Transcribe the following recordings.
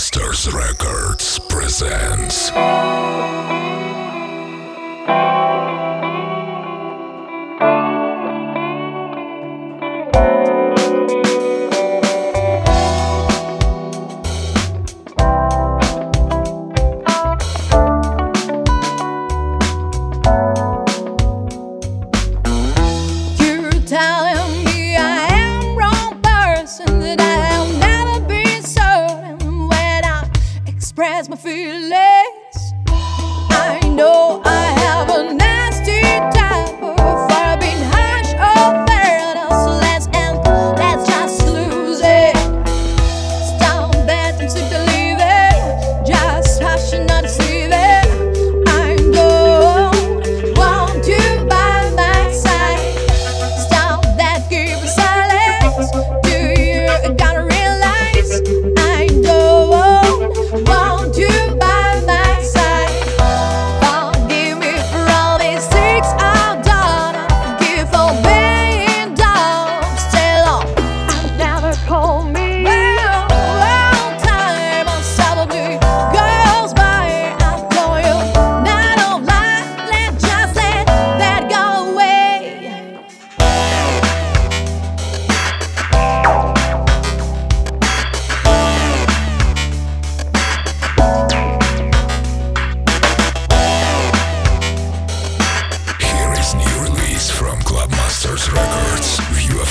Masters Records presents. place. I know I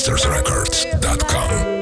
monstersrecords.com.